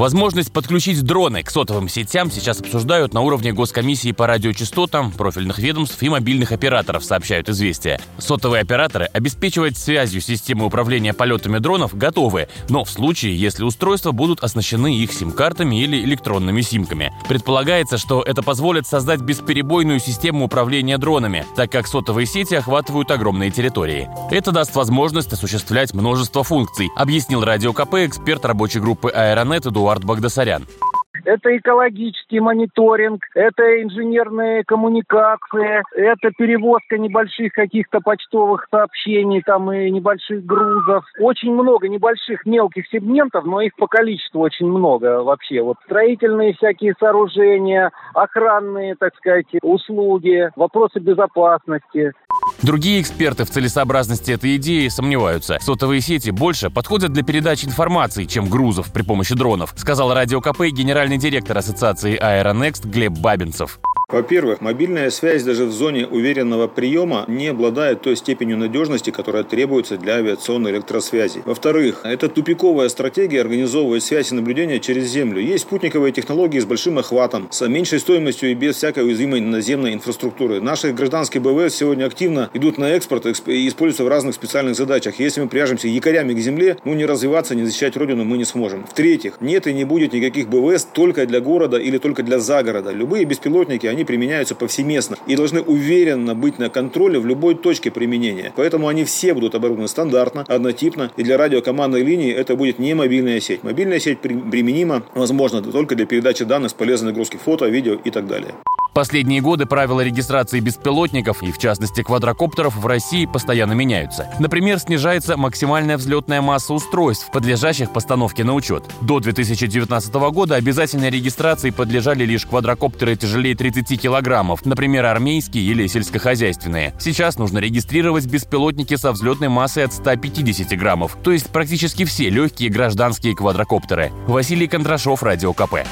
Возможность подключить дроны к сотовым сетям сейчас обсуждают на уровне Госкомиссии по радиочастотам, профильных ведомств и мобильных операторов, сообщают «Известия». Сотовые операторы обеспечивать связью системы управления полетами дронов готовы, но в случае, если устройства будут оснащены их сим-картами или электронными симками. Предполагается, что это позволит создать бесперебойную систему управления дронами, так как сотовые сети охватывают огромные территории. Это даст возможность осуществлять множество функций, объяснил Радио КП эксперт рабочей группы «Аэронет» Эдуард Эдуард Багдасарян. Это экологический мониторинг, это инженерные коммуникации, это перевозка небольших каких-то почтовых сообщений там и небольших грузов. Очень много небольших мелких сегментов, но их по количеству очень много вообще. Вот строительные всякие сооружения, охранные, так сказать, услуги, вопросы безопасности. Другие эксперты в целесообразности этой идеи сомневаются. Сотовые сети больше подходят для передачи информации, чем грузов при помощи дронов, сказал Радио КП генеральный директор Ассоциации Аэронекст Глеб Бабинцев. Во-первых, мобильная связь даже в зоне уверенного приема не обладает той степенью надежности, которая требуется для авиационной электросвязи. Во-вторых, это тупиковая стратегия организовывать связь и наблюдение через землю. Есть спутниковые технологии с большим охватом, с меньшей стоимостью и без всякой уязвимой наземной инфраструктуры. Наши гражданские БВС сегодня активно идут на экспорт и используются в разных специальных задачах. Если мы пряжемся якорями к земле, ну не развиваться, не защищать родину мы не сможем. В-третьих, нет и не будет никаких БВС только для города или только для загорода. Любые беспилотники, они они применяются повсеместно и должны уверенно быть на контроле в любой точке применения. Поэтому они все будут оборудованы стандартно, однотипно, и для радиокомандной линии это будет не мобильная сеть. Мобильная сеть применима, возможно, только для передачи данных с полезной нагрузки фото, видео и так далее. Последние годы правила регистрации беспилотников и, в частности, квадрокоптеров в России постоянно меняются. Например, снижается максимальная взлетная масса устройств, подлежащих постановке на учет. До 2019 года обязательной регистрации подлежали лишь квадрокоптеры тяжелее 30 килограммов, например, армейские или сельскохозяйственные. Сейчас нужно регистрировать беспилотники со взлетной массой от 150 граммов, то есть практически все легкие гражданские квадрокоптеры. Василий Кондрашов, Радио КП.